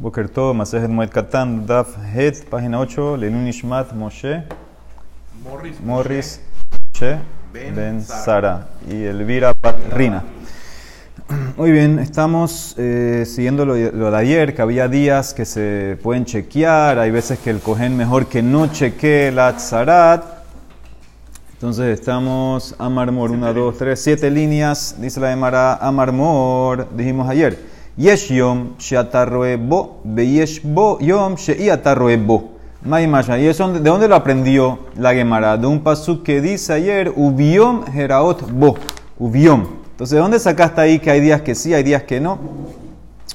Boker Tov, Masejet Moed Katan, Daf Het, página 8, Lenun Ishmat Moshe, Morris. Morris Moshe Ben Ben Sara. Y Elvira Bat Rina. Muy bien, estamos eh, siguiendo lo, lo de ayer, que había días que se pueden chequear, hay veces que el cogen mejor que no chequee la tzarat. Entonces estamos Amarmor, una, dos, tres, siete líneas, dice la Emara Amarmor, dijimos ayer. Yesh yom bo, beyesh bo yom bo. ¿Y eso de dónde lo aprendió la Gemara? De un pasuk que dice ayer, ubiom heraot bo, ubiom. Entonces, ¿de dónde sacaste ahí que hay días que sí, hay días que no?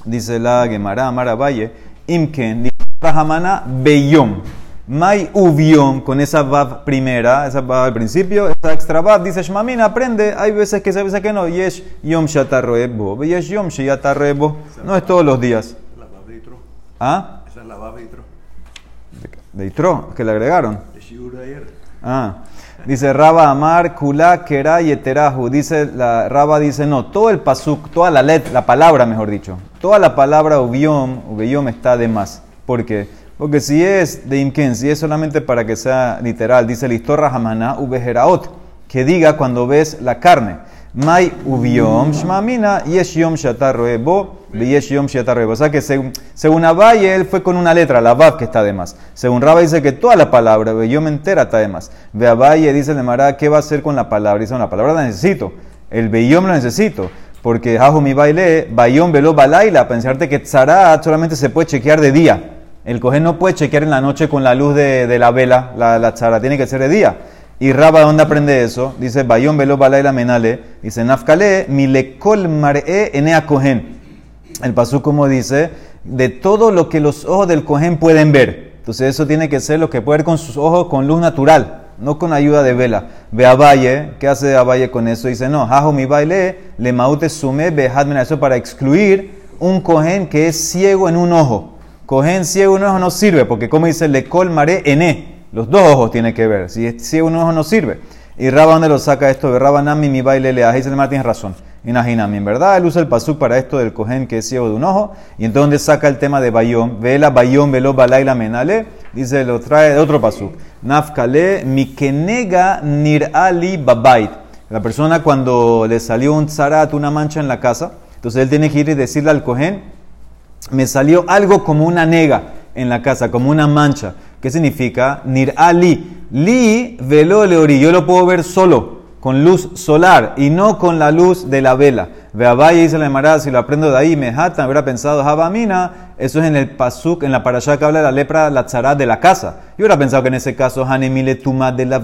Dice la Gemara, Amara Valle, Imken, Rahamana Beyom. Mai uviom, con esa vav primera, esa vav al principio, esa extra vav, dice Shmamin, aprende, hay veces que se veces que no, yesh yom shatarroebo, yesh yom shatarroebo, no es todos los días. La baba de Itro. ¿Ah? Esa es la baba de Itro. De Itro, que le agregaron. De ayer. Ah, dice Raba Amar, Kula, Kera y Eterahu. Dice la Raba dice no, todo el pasuk, toda la let, la palabra mejor dicho, toda la palabra ubiom, ubeyom está de más. ¿Por qué? Porque si es de imken, si es solamente para que sea literal, dice Listorra Hamana ubeheraot, que diga cuando ves la carne. Mai ubiom shmamina yesh yom shatarroebo yesh yom shatarroebo. O sea que según, según Abaye, él fue con una letra, la vav que está de más. Según Raba dice que toda la palabra, yom entera está de más. Ve Abaye, dice de Mará, ¿qué va a hacer con la palabra? Dice, la palabra la necesito. El beyom lo necesito. Porque Jajo mi baile, bayom velo balaila, pensarte que tzarat solamente se puede chequear de día. El cogen no puede chequear en la noche con la luz de, la vela, la, la tiene que ser de día. Y Raba, ¿dónde aprende eso? Dice, Bayón velo balaila menale. Dice, Nafkale, milekol mar'e enea cohen. El pasú como dice, de todo lo que los ojos del cohen pueden ver. Entonces eso tiene que ser lo que puede ver con sus ojos con luz natural, no con ayuda de vela. Ve a Valle, ¿qué hace Abaye con eso? Dice, no, jajo mi baile, le maute sume behadmena. Eso para excluir un cohen que es ciego en un ojo. Cohen ciego un ojo no sirve, porque como dice, le col mare ene. Los dos ojos tiene que ver. Si es ciego un ojo no sirve. Y Raba, ¿dónde lo saca esto? De Raba Nami, mi baile le Dice el Martín, razón. Inajinami. En verdad, él usa el pasú para esto del cohen que es ciego de un ojo. Y entonces, ¿dónde saca el tema de bayón? Vela, bayón, velo, balaila, menale. Dice, lo trae de otro pasú. Nafkale, mikenega nirali babait. La persona cuando le salió un tzarat, una mancha en la casa, entonces él tiene que ir y decirle al cohen, me salió algo como una nega en la casa, como una mancha. ¿Qué significa? Nir ali. Li velo leori. Yo lo puedo ver solo, con luz solar y no con la luz de la vela. Ve Abaye dice la Emara, si lo aprendo de ahí, mejata, habrá pensado Jabamina. Eso es en el pasuk, en la parasha que habla de la lepra, la tzara de la casa. Yo hubiera pensado que en ese caso, Hanemile tuma de la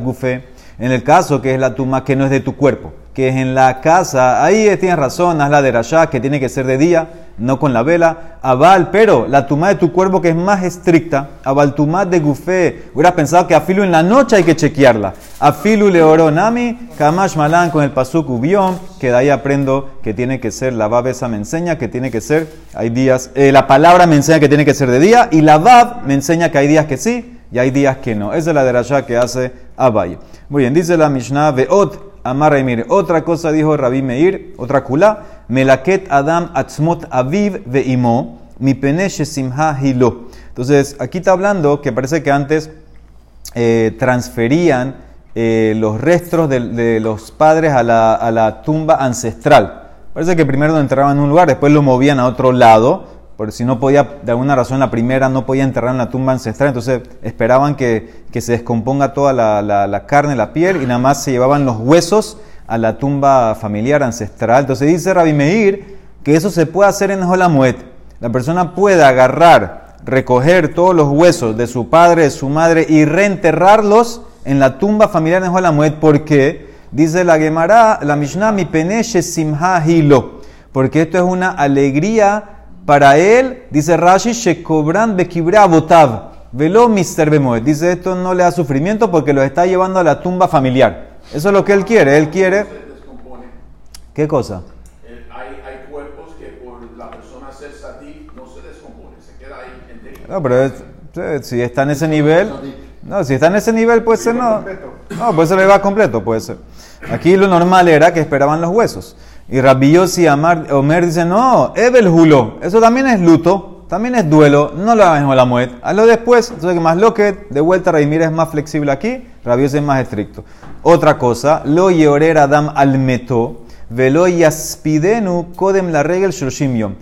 En el caso que es la tuma que no es de tu cuerpo, que es en la casa, ahí tienes razón, haz la de Rasha, que tiene que ser de día, no con la vela. Aval, pero la tumá de tu cuerpo que es más estricta, aval tumá de gufé, hubieras pensado que afilu en la noche hay que chequearla. Afilu leoronami, kamash malan con el pasuk ubión, que de ahí aprendo que tiene que ser, la bab esa me enseña que tiene que ser, hay días, eh, la palabra me enseña que tiene que ser de día, y la bab me enseña que hay días que sí, y hay días que no. Esa es la de Rasha que hace Abaye. Muy bien, dice la Mishnah, veot, Amar mire, otra cosa dijo Rabbi Meir, otra kula, Melaket Adam Atzmot Aviv Veimo, mi peneche simha hilo. Entonces, aquí está hablando que parece que antes eh, transferían eh, los restos de, los padres a la, tumba ancestral. Parece que primero enterraban en un lugar, después lo movían a otro lado, si no podía, de alguna razón la primera no podía enterrar en la tumba ancestral, entonces esperaban que, que se descomponga toda la, la, carne, la piel, y nada más se llevaban los huesos a la tumba familiar ancestral. Entonces dice Rabbi Meir que eso se puede hacer en Jolamuet. La persona puede agarrar, recoger todos los huesos de su padre, de su madre, y reenterrarlos en la tumba familiar en Jolamuet, porque dice la Gemara, la Mishnah, mi peneche simha hilo, porque esto es una alegría para él, dice Rashi, Shekobran Bekibra Botav, velo Mister Bemoed. Dice esto no le da sufrimiento porque lo está llevando a la tumba familiar. Eso es lo que él quiere. Él quiere. Se. ¿Qué cosa? Eh, hay, hay cuerpos que por la persona ser satí no se descompone, se queda ahí enterito. No, pero es- sí, si está en ese nivel. No, si está en ese nivel, puede ser no. No, puede ser le va completo, puede ser. Aquí lo normal era que esperaban los huesos. Y Rabbi Yossi Omer dice, no, Ebel Hulo, eso también es luto. También es duelo, no lo hagas en la muet, hazlo después. Entonces, más lo que de vuelta Raimir es más flexible aquí, Rabios es más estricto. Otra cosa, lo adam al meto, velo yaspidenu kodem la regel shoshim yom.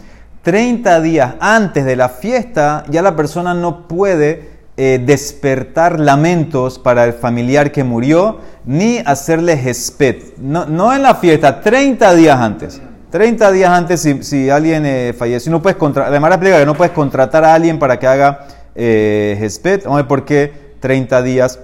30 días antes de la fiesta, ya la persona no puede eh, despertar lamentos para el familiar que murió, ni hacerle gespet. No, no en la fiesta, 30 días antes. 30 días antes, si, si alguien eh, no puedes además explica no puedes contratar a alguien para que haga eh, gespet. Vamos a ver por qué 30 días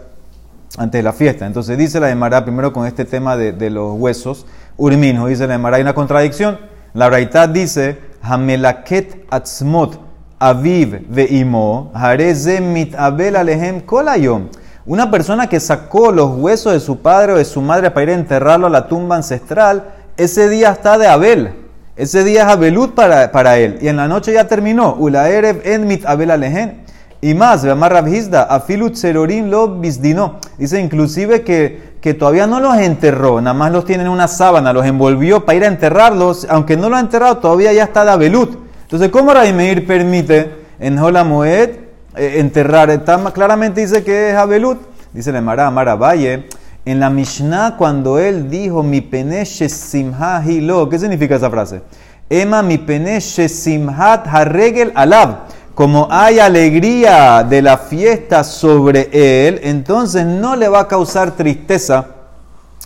antes de la fiesta. Entonces dice la Emara, primero con este tema de, de los huesos, urminjo, dice la Emara, hay una contradicción. La Braitad dice, Hamelaket atzmot aviv veimo, hareze mitabel alehem kolayom. Una persona que sacó los huesos de su padre o de su madre para ir a enterrarlo a la tumba ancestral, ese día está de Abel. Ese día es Abelut para, para él. Y en la noche ya terminó. Ulaerev en mit Abel alejen. Y más, Ramar Rabhizda, afilut serorim lo bisdino. Dice inclusive que, que todavía no los enterró, nada más los tiene en una sábana, los envolvió para ir a enterrarlos, aunque no lo ha enterrado, todavía ya está de Abelut. Entonces, ¿cómo Raimir permite en Hola Moed eh, enterrar? Está, claramente dice que es Abelut. Dice la Mara, Mara Valle. En la Mishnah, cuando él dijo, mi peneche simha hilo, ¿qué significa esa frase? Ema mi peneche simhat harregel alab. Como hay alegría de la fiesta sobre él, entonces no le va a causar tristeza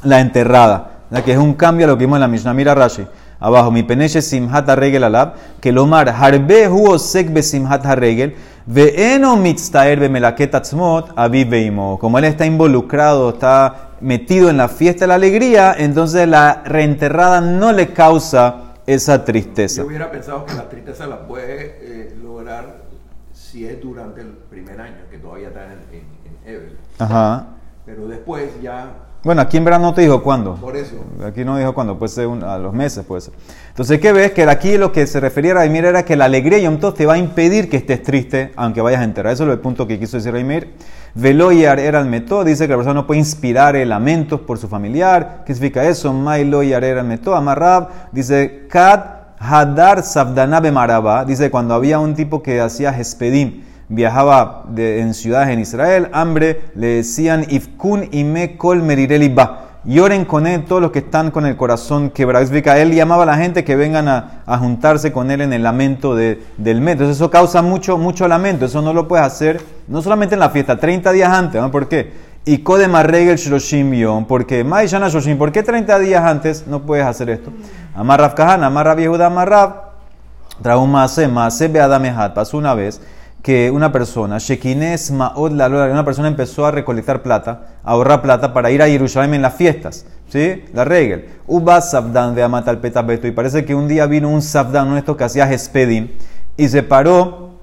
la enterrada. La que es un cambio a lo que vimos en la Mishnah. Mira Rashi. Abajo, mi peneche simhat harregel alab. Que lomar harbe huo sek be simhat harregel. Ve'eno mitztaer be melaket atzmot aviv veimo. Como él está involucrado, está metido en la fiesta de la alegría, entonces la reenterrada no le causa esa tristeza. Yo hubiera pensado que la tristeza la puede eh, lograr si es durante el primer año, que todavía está en, en, en Evel. Ajá. Pero después ya, Bueno, aquí en verano no te dijo cuándo. por eso, Aquí no dijo cuándo, puede ser un- a los meses, puede ser. Entonces, ¿qué ves? Que aquí lo que se refería a Raimir era que la alegría y Yom Tov te va a impedir que estés triste, aunque vayas a enterar. Eso es el punto que quiso decir Raimir. Veloyar era el método, dice que la persona no puede inspirar eh, lamentos por su familiar. ¿Qué significa eso? Mailoyar era el método. Amarrab dice, Kad Hadar Sabdanabe Maraba, dice cuando había un tipo que hacía Hespedim, viajaba de- en ciudades en Israel, hambre, le decían Ifkun ime kol merireli ba. Lloren con él todos los que están con el corazón quebrado. Él llamaba a la gente que vengan a, a juntarse con él en el lamento de- del mes. Entonces eso causa mucho, mucho lamento. Eso no lo puedes hacer, no solamente en la fiesta, 30 días antes. ¿no? ¿Por qué? Y Kodem Arregel Shloshim Yom. Porque Mai Shana Shloshim, ¿por qué 30 días antes no puedes hacer esto? Amar Rav Kahana, Amar Rav Yehuda, Amar Rav. Trajo un maase, maase beadamehat. Pasó una vez que una persona, Shekines Maod la una persona empezó a recolectar plata, a ahorrar plata para ir a Jerusalén en las fiestas. ¿Sí? La regla. Uba Sabdan de Amatal Petabeto. Y parece que un día vino un Sabdan, uno de estos que hacía Hespedim, y se paró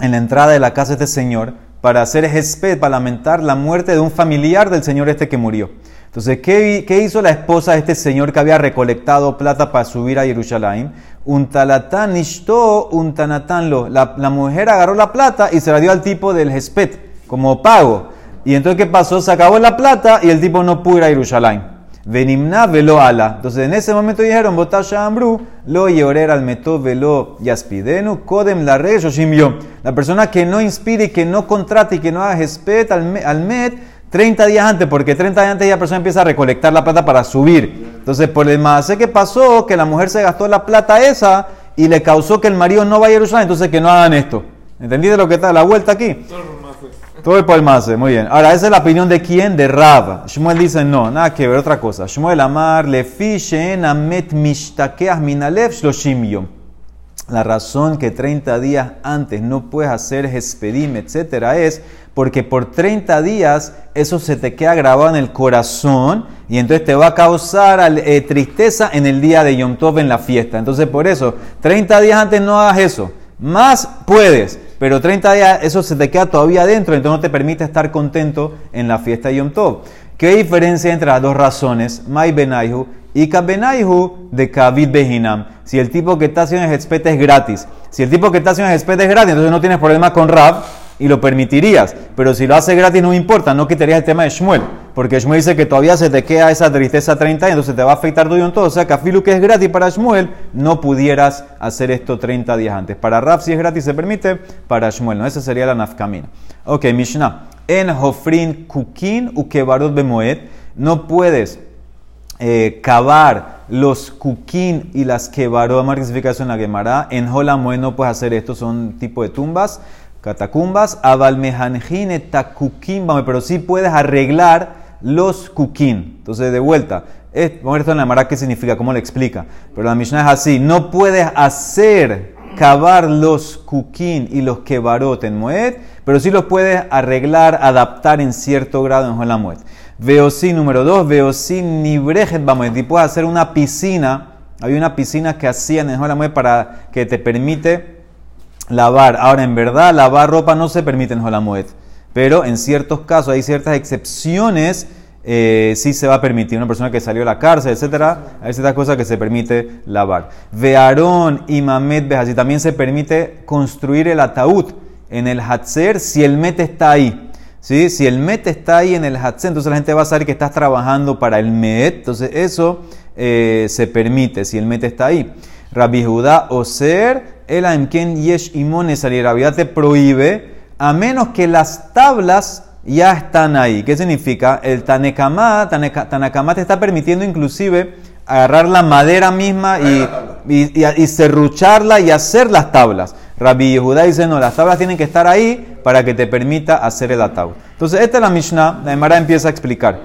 en la entrada de la casa de este señor para hacer Hesped, para lamentar la muerte de un familiar del señor este que murió. Entonces, ¿qué, hizo la esposa de este señor que había recolectado plata para subir a Jerusalén? Un talatán ishto, un tanatán lo. La, la mujer agarró la plata y se la dio al tipo del Hesped como pago. Y entonces, ¿qué pasó? Se acabó la plata y el tipo no pudo ir a Jerusalén. Venimna velo ala. Entonces en ese momento dijeron, Botasha Ambru, lo llorer al meto velo yaspidenu, kodem la re yoshim yom. La persona que no inspire que no contrate y que no haga me- al met 30 días antes, porque 30 días antes ya la persona empieza a recolectar la plata para subir. Entonces por el más que pasó, que la mujer se gastó la plata esa y le causó que el marido no vaya a Jerusalén, entonces que no hagan esto. ¿Entendiste lo que está la vuelta aquí? Todo es por el mase, muy bien. Ahora, esa es la opinión de quién? De Rab. Shmuel dice no, nada que ver, otra cosa. Shmuel Amar, lefi she'en amet mishtakeach minalev shloshim yom. La razón que 30 días antes no puedes hacer Hespedim, etcétera, es porque por 30 días eso se te queda grabado en el corazón y entonces te va a causar eh, tristeza en el día de Yom Tov en la fiesta. Entonces, por eso, 30 días antes no hagas eso. Más puedes, pero 30 días eso se te queda todavía adentro, entonces no te permite estar contento en la fiesta de Yom Tov. ¿Qué diferencia entre las dos razones? Mai Benaihu y Benaihu de Kavid Behinam. Si el tipo que está haciendo el Hespet es gratis, si el tipo que está haciendo el Hespet es gratis, entonces no tienes problema con Rab, y lo permitirías. Pero si lo hace gratis no importa, no quitarías el tema de Shmuel. Porque Shmuel dice que todavía se te queda esa tristeza 30 y entonces te va a afectar todo en todo. O sea que a Filu que es gratis para Shmuel, no pudieras hacer esto 30 días antes. Para Raf si es gratis se permite, para Shmuel no. Esa sería la nafkamina. Ok, Mishnah. En Hofrin Kukin Ukebarot Bemoed, no puedes eh, cavar los kukin y las kebarot, más que en la Gemara. En Holamoed no puedes hacer esto, son tipo de tumbas catacumbas, avalmejanjine takukimbame, pero sí puedes arreglar los kukin. Entonces, de vuelta, vamos a ver esto en la Mara qué significa, cómo le explica. Pero la Mishnah es así: no puedes hacer cavar los kukin y los kebarot en Moed, pero sí los puedes arreglar, adaptar en cierto grado en la Moed. Veosí número 2, Veosí nibrejet vamos, y puedes hacer una piscina. Había una piscina que hacían en Moed para que te permite lavar. Ahora, en verdad, lavar ropa no se permite en Jolamoed, pero en ciertos casos hay ciertas excepciones. Eh, sí se va a permitir una persona que salió de la cárcel, etcétera, hay ciertas cosas que se permite lavar. Vearón y Mamet así también se permite construir el ataúd en el Hatzer si el Met está ahí. ¿Sí? Si el Met está ahí en el Hatzer, entonces la gente va a saber que estás trabajando para el Met, entonces eso eh, se permite si el Met está ahí. Rabbi Judá Oser el Aimken Yesh Imone salir. te prohíbe a menos que las tablas ya están ahí. ¿Qué significa? El Tanekama, Tanekama te está permitiendo inclusive agarrar la madera misma y, y, y, serrucharla y hacer las tablas. Rabbi Yehuda dice, no, las tablas tienen que estar ahí para que te permita hacer el ataúd. Entonces, esta es la Mishnah, la Emara empieza a explicar.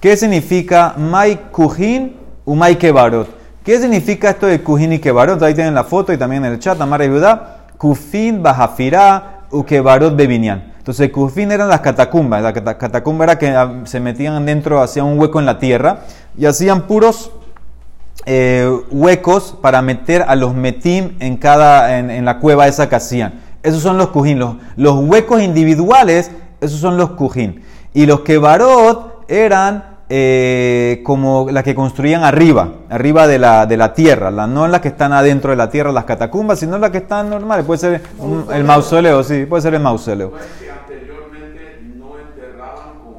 ¿Qué significa Mai Kuhin u Mai Kebarot? ¿Qué significa esto de Kuhin y Kebarot? Ahí tienen la foto y también en el chat, Amar Judá. Kufin, Bajafirá, u Kebarot, Bebinian. Entonces, Kufin eran las catacumbas. La catacumba era que ah, se metían dentro, hacían un hueco en la tierra y hacían puros eh, huecos para meter a los metim en, cada, en, la cueva esa que hacían. Esos son los Kuhin. Los, los huecos individuales, esos son los Kuhin. Y los Kebarot eran eh, como las que construían arriba, arriba de la, de la tierra, la, no las que están adentro de la tierra, las catacumbas, sino las que están normales. Puede ser el mausoleo, sí, puede ser el mausoleo. que anteriormente no enterraban con,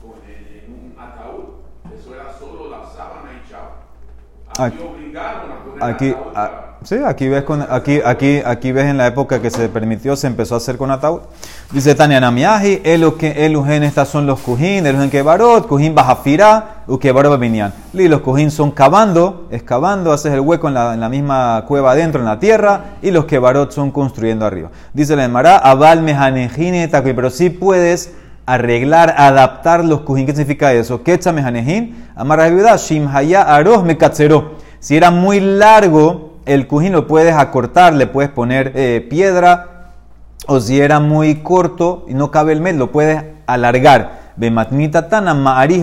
con, en un ataúd, eso era solo la sábana y Aquí, aquí, Sí, aquí ves, con, aquí, aquí, aquí ves en la época que se permitió, se empezó a hacer con ataúd. Dice Tania Namiaji, Elugen, estas son los Kujín, Elugen Kebarot, Kujín Bajafirá, Ukebarot Babinian. Y los Kujín son cavando, excavando, haces el hueco en la, misma cueva adentro, en la tierra, y los Kebarot son construyendo arriba. Dice la Emara, Abal Mejanejin pero sí puedes arreglar, adaptar los Kujín. ¿Qué significa eso? Shimhaya Aroz. Si era muy largo, el cujín lo puedes acortar, le puedes poner eh, piedra, o si era muy corto y no cabe el mes, lo puedes alargar. Bematnita tana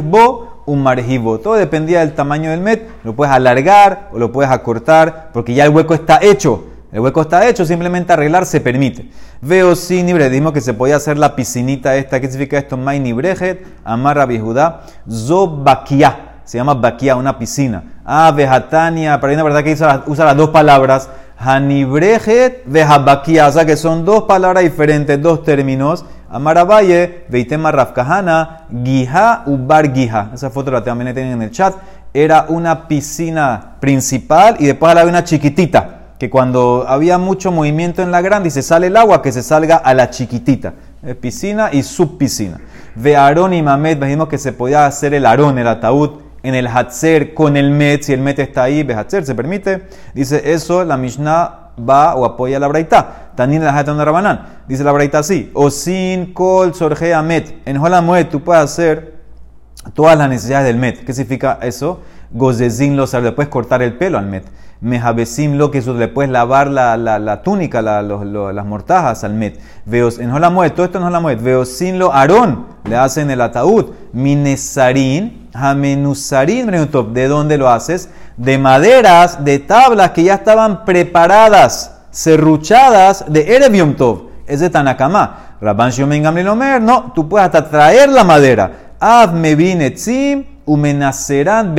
bo un marjibo. Todo dependía del tamaño del met. Lo puedes alargar o lo puedes acortar porque ya el hueco está hecho. El hueco está hecho, simplemente arreglar se permite. Veo sin libre, dijimos que se podía hacer la piscinita esta. ¿Qué significa esto? Maini brejet, amarra bijudá, zobakia se llama Bakia, una piscina. Ah, Vejatania, para una verdad que usa, las dos palabras. Hanibrejet, Vejabakia, o sea que son dos palabras diferentes, dos términos. Amaravalle, Veitema Rafkahana, Giha Ubar Giha. Esa foto la también tienen en el chat. Era una piscina principal y después había una chiquitita. Que cuando había mucho movimiento en la grande y se sale el agua, que se salga a la chiquitita. piscina y subpiscina. Ve Aarón y Mamet, dijimos que se podía hacer el Aarón, el ataúd en el Hatzer con el Met, si el Met está ahí, ve Hatzer, se permite. Dice eso, la Mishnah va o apoya la Braita. Tanin la Hatan Rabanán. Dice la Braita así: O sin kol sorgea Met. En Holamuet tú puedes hacer todas las necesidades del Met. ¿Qué significa eso? Gozezin lo le puedes cortar el pelo al Met. Mejabesim lo que eso le puedes lavar la, la, la túnica, la, las mortajas al Met. Veos, en Holamuet, todo esto en Holamuet. Veosin lo Aarón le hacen el ataúd. Minesarín Hamenusarin, ¿de dónde lo haces? De maderas, de tablas que ya estaban preparadas, serruchadas de Erebium Tov. Es de Tanakama. Rabban Shomen Gamliel Omer, no, tú puedes hasta traer la madera. Av Mevinetzim, umenacerán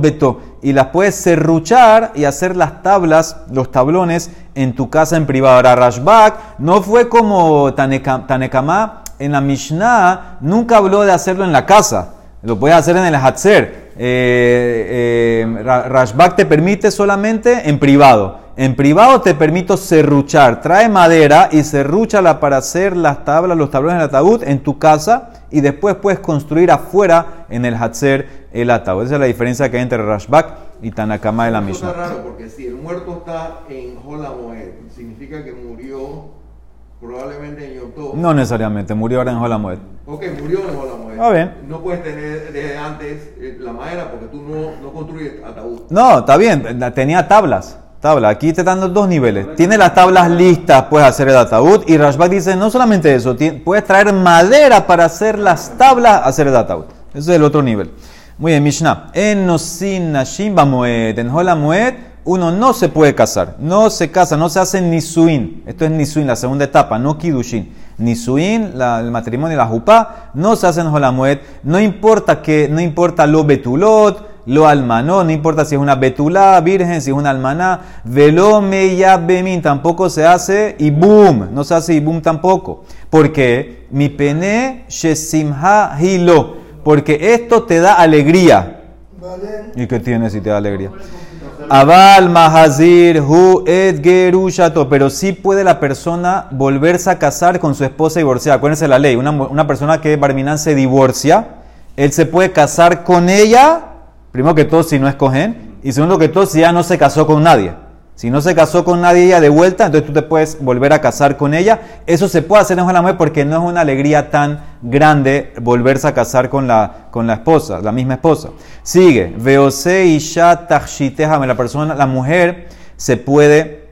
beto. Y las puedes serruchar y hacer las tablas, los tablones en tu casa en privado. Ahora, Rashbak no fue como Taneka- Tanekamá en la Mishnah, nunca habló de hacerlo en la casa. Lo puedes hacer en el Hatzer. Eh, eh, Ra- Rashbak te permite solamente en privado. En privado te permito serruchar. Trae madera y serrúchala para hacer las tablas, los tablones del ataúd en tu casa y después puedes construir afuera en el Hatzer el ataúd. Esa es la diferencia que hay entre Rashbak y Tanakama de la Mishnah. está raro porque si el muerto está en Holamoed, significa que murió probablemente en Yom Tov. No necesariamente, murió ahora en Holamued. Ok, murió en Holamoed. Está bien. No puedes tener desde antes eh, la madera porque tú no, no construyes ataúd. No, está bien, tenía tablas. Tabla, aquí te dando dos niveles. Tiene las tablas listas, puedes hacer el ataúd. Y Rashbak dice, no solamente eso, puedes traer madera para hacer las tablas, hacer el ataúd. Ese es el otro nivel. Muy bien, Mishnah. En Nosin Nashim Bamoed, en Hola Moed, uno no se puede casar. No se casa, no se hace Nisuin. Esto es Nisuin, la segunda etapa, no Kidushin. Nisuin, la- el matrimonio y la jupá, no se hacen Hola Moed. No importa que, no importa lo betulot, lo almanó, no importa si es una betulá, virgen, si es una almaná, velo bemin, tampoco se hace y boom, no se hace y boom tampoco. Porque mi pene shesimha hilo, porque esto te da alegría. ¿Y qué tiene si te da alegría? Aval mahazir hu et gerushato, pero sí puede la persona volverse a casar con su esposa divorciada. Acuérdense la ley, una, una persona que Barminan se divorcia, él se puede casar con ella, primero que todo si no es cogen, y segundo que todo si ya no se casó con nadie. Si no se casó con nadie ella de vuelta, entonces tú te puedes volver a casar con ella. Eso se puede hacer en la mujer porque no es una alegría tan grande volverse a casar con la, con la esposa, la misma esposa. Sigue. Veose isha tachitehame. La persona, la mujer se puede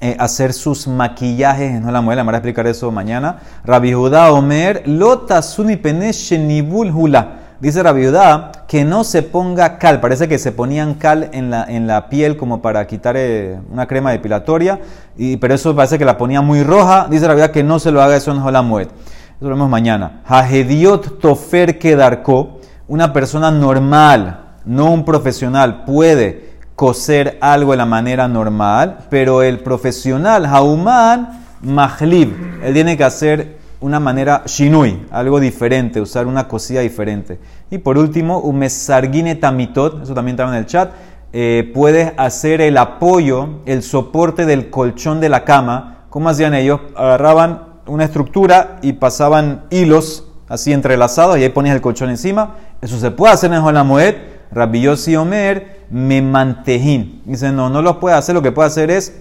eh, hacer sus maquillajes, no la mujer, la voy a explicar eso mañana. Rabbi Judá Omer, lotasuni pene shenibul hula. Dice Rabbi Judá que no se ponga cal, parece que se ponían cal en la, en la piel como para quitar eh, una crema depilatoria, y, pero eso parece que la ponía muy roja. Dice Rabbi Judá que no se lo haga eso en Jolamuet. Eso lo vemos mañana. Hahediot tofer kedarko, una persona normal, no un profesional, puede coser algo de la manera normal, pero el profesional, Hauman, Mahlib, él tiene que hacer una manera shinui, algo diferente, usar una cosilla diferente. Y por último, un mesarguine tamitot, eso también estaba en el chat, eh, puedes hacer el apoyo, el soporte del colchón de la cama. ¿Cómo hacían ellos? Agarraban una estructura y pasaban hilos así entrelazados y ahí ponías el colchón encima. Eso se puede hacer en Jolamoed. Rabbi Yossi Omer, me mantejín. Dice, no, no lo puede hacer, lo que puede hacer es,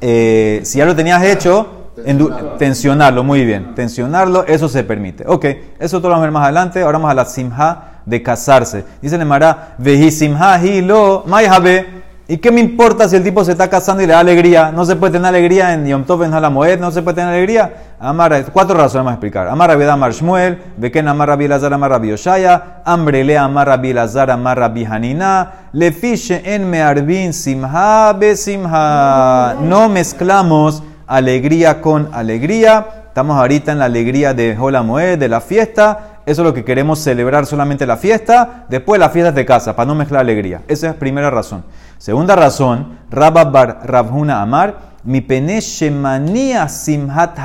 eh, si ya lo tenías hecho, endu- tensionarlo, muy bien, tensionarlo, eso se permite. Ok, eso todo lo vamos a ver más adelante, ahora vamos a la simha de casarse. Dice Nemara, veji simha hi lo mayhabe. ¿Y qué me importa si el tipo se está casando y le da alegría? No se puede tener alegría en Yom Tov en Halamoed, no se puede tener alegría. Amar, cuatro razones vamos a explicar. Amar Rabbi Amar Shmuel, Beken Amar Rabbi Lazar Amar Rabbi Yoshaya, Ambrele Amar Rabbi Lazar Amar Rabbi Hanina, Lefiche en Mearbin Simha be Simha. No mezclamos alegría con alegría. Estamos ahorita en la alegría de Holamoed, de la fiesta. Eso es lo que queremos celebrar solamente la fiesta. Después la fiesta de casa, para no mezclar alegría. Esa es primera razón. Segunda razón, Rabba Bar Rabhuna Amar, mi pene shemania simhat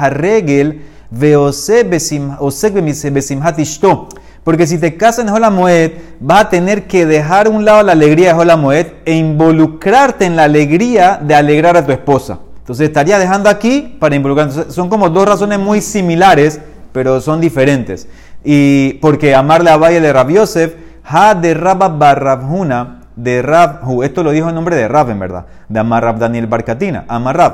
bemis- besimhat ishto. Porque si te casas en Holamoed, vas a tener que dejar a un lado la alegría de Holamoed e involucrarte en la alegría de alegrar a tu esposa. Entonces estaría dejando aquí para involucrar. Son como dos razones muy similares, pero son diferentes. Y porque amarle a Valle de Rab Yosef, ha de Rabba Barrabhuna, de Rabhu, esto lo dijo en nombre de Rab, en verdad, de Amar Rab Daniel Barcatina, Amar Rab.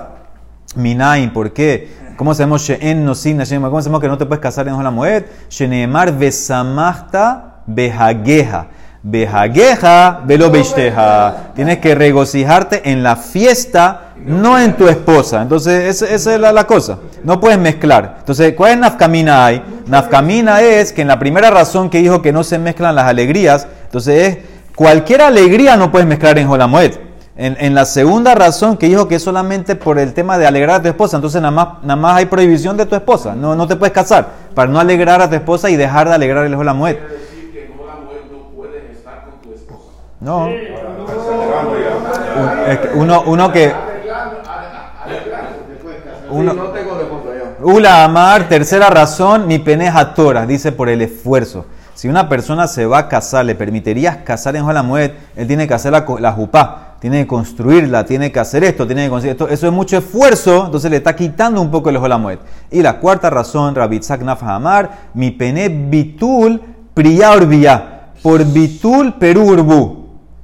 Minain, ¿por qué? ¿Cómo sabemos She'en Nosin? ¿Cómo sabemos que no te puedes casar en Holamoed? Sheneemar Besamachta Behageja. Behageja Velo. Tienes que regocijarte en la fiesta, no en tu esposa. Entonces, esa, es la, cosa. No puedes mezclar. Entonces, ¿cuál es nafkamina hay? Nafkamina es que en la primera razón que dijo que no se mezclan las alegrías, entonces es cualquier alegría no puedes mezclar en Holamoed. En, la segunda razón que dijo que es solamente por el tema de alegrar a tu esposa, entonces nada más, nada más hay prohibición de tu esposa. No, no te puedes casar para no alegrar a tu esposa y dejar de alegrar el Holamoed. Quiere decir que en Holamued No. Acelerando ya. Un- es que uno, uno que. Uno, no tengo de fondo yo. Ula Amar, tercera razón, mi peneja Torah, dice por el esfuerzo. Si una persona se va a casar, ¿le permitirías casar en Jolamuet? Él tiene que hacer la, la jupá, tiene que construirla, tiene que hacer esto, tiene que conseguir esto. Eso es mucho esfuerzo, entonces le está quitando un poco el Jolamuet. Y la cuarta razón, Rabitzak Amar, mi pene bitul priya por bitul perú urbu.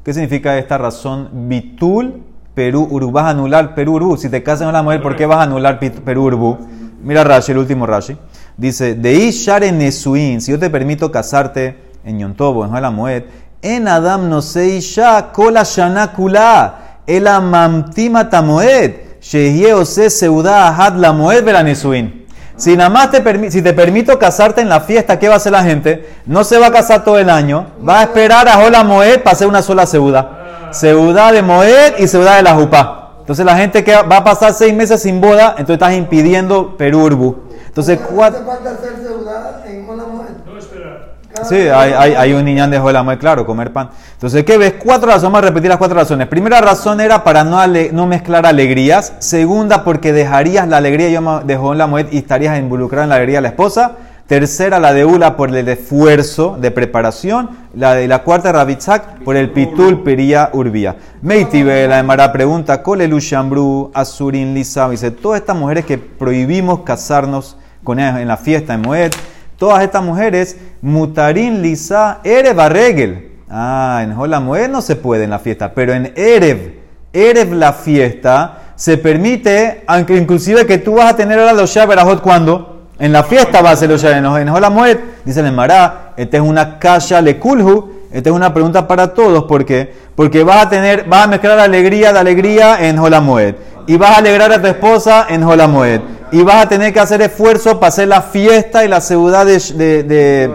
¿Qué significa esta razón? Bitul Perú Urbu. Vas a anular Perú Urbu. Si te casas con la mujer, ¿por qué vas a anular Perú Urbu? Mira Rashi, el último Rashi. Dice, de Ishare Nesuin, si yo te permito casarte en Yontobo, en la mujer, en Adam no se Isha, kola shanakula, el amamtima tamoed, shehye ose seuda ahad la moed vela Nesuin. Si nada más te, permi- si te permito casarte en la fiesta, ¿qué va a hacer la gente? No se va a casar todo el año, va a esperar a Jola Moed para hacer una sola seuda. Seuda de Moed y seuda de la Jupá. Entonces la gente que va a pasar seis meses sin boda, entonces estás impidiendo Perurbu. Entonces, ¿Hace cuatro... falta hacer seudada en una mujer? No esperar. Cada Sí, hay, un niñán de Jola Moed, claro, comer pan. Entonces, ¿qué ves? Cuatro razones, vamos a repetir las cuatro razones. Primera razón era para no, no mezclar alegrías. Segunda, porque dejarías la alegría de Jola Moed y estarías involucrado en la alegría de la esposa. Tercera, la de Ula por el esfuerzo de preparación. La de la cuarta, Rabitzak, por el pitul pería urbía. Meitibe, la de Mara pregunta, Kolelu Shambru, Azurin Lisa, dice, todas estas mujeres que prohibimos casarnos con ellas en la fiesta de Moed, todas estas mujeres, Mutarin Lisa, Erev Arregel. Ah, en Hola Moed no se puede en la fiesta, pero en Erev, Erev la fiesta, se permite, aunque inclusive que tú vas a tener ahora los Shaberajot cuando en la fiesta va a ser los Shaberajot. En Hola Moed, dice el Mará, esta es una kasha lekulhu, esta es una pregunta para todos, ¿por qué? Porque vas a tener, vas a mezclar alegría de alegría en Hola Moed, y vas a alegrar a tu esposa en Hola Moed, y vas a tener que hacer esfuerzo para hacer la fiesta y la ciudad de, de.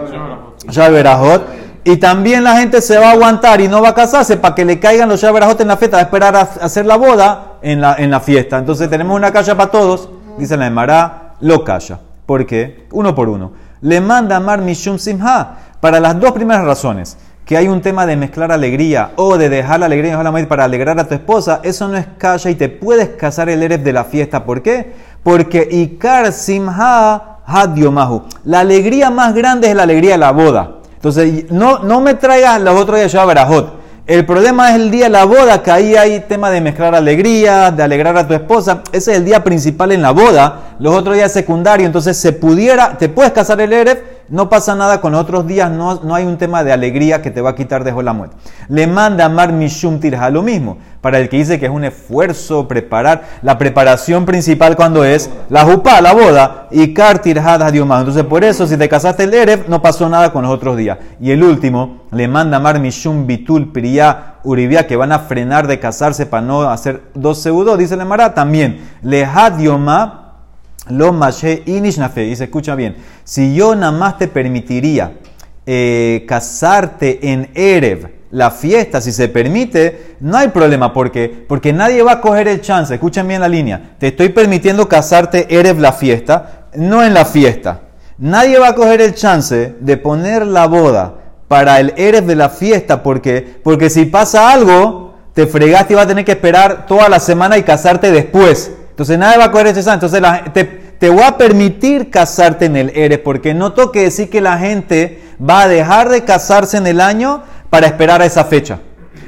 Y también la gente se va a aguantar y no va a casarse para que le caigan los Shaberajot en la fiesta, a esperar a hacer la boda en la, en la fiesta. Entonces tenemos una calla para todos, dice la Emara, lo calla. ¿Por qué? Uno por uno. Le manda Mar Mishum Simha para las dos primeras razones. Que hay un tema de mezclar alegría o de dejar la alegría en para alegrar a tu esposa, eso no es calla y te puedes casar el Erev de la fiesta. ¿Por qué? Porque Ikar Simha Hadiomahu. La alegría más grande es la alegría de la boda. Entonces, no, no me traigas los otros días Shabarajot. El problema es el día de la boda, que ahí hay tema de mezclar alegría, de alegrar a tu esposa. Ese es el día principal en la boda. Los otros días secundarios. Entonces, se pudiera, te puedes casar el Erev, no pasa nada con otros días, no, no hay un tema de alegría que te va a quitar de la muerte. Le manda Mar Mishum Tirja lo mismo. Para el que dice que es un esfuerzo preparar, la preparación principal cuando es la jupá, la boda, y Kar Tirjad Hadiomah. Entonces, por eso, si te casaste el Erev, no pasó nada con los otros días. Y el último, le manda Mar Mishum Bitul Priya Uribia, que van a frenar de casarse para no hacer dos seudos, dice el Emara, también. Le Hadiomah lo mashe inishnafe. Y se escucha bien. Si yo nada más te permitiría eh, casarte en Erev, la fiesta, si se permite, no hay problema. ¿Por qué? Porque nadie va a coger el chance. Escuchen bien la línea. Te estoy permitiendo casarte Erev la fiesta, no en la fiesta. Nadie va a coger el chance de poner la boda para el Erev de la fiesta. ¿Por qué? Porque si pasa algo, te fregaste y vas a tener que esperar toda la semana y casarte después. Entonces nadie va a coger ese chance. Entonces te, te voy a permitir casarte en el Erev, porque no toque decir que la gente va a dejar de casarse en el año para esperar a esa fecha.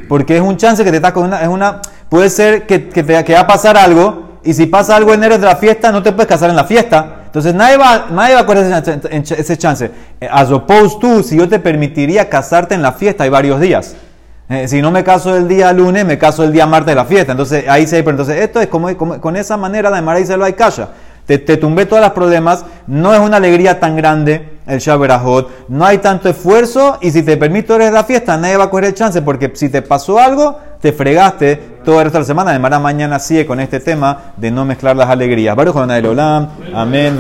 Porque es un chance que te está con una, es una, puede ser que, que, va a pasar algo, y si pasa algo en Erev de la fiesta, no te puedes casar en la fiesta. Entonces nadie va, nadie va a coger ese ese chance. Eh, As opposed to, si yo te permitiría casarte en la fiesta, hay varios días. Eh, si no me caso el día lunes, me caso el día martes de la fiesta. Entonces ahí se pero entonces esto es como, como- con esa manera de Mara se lo hay calla. Te, te tumbé todos los problemas, no es una alegría tan grande el Shaberajot, no hay tanto esfuerzo y si te permito eres la fiesta, nadie va a coger el chance porque si te pasó algo, te fregaste todo el resto de la semana. De Mara mañana sigue con este tema de no mezclar las alegrías. Baruch Leolam. Amén.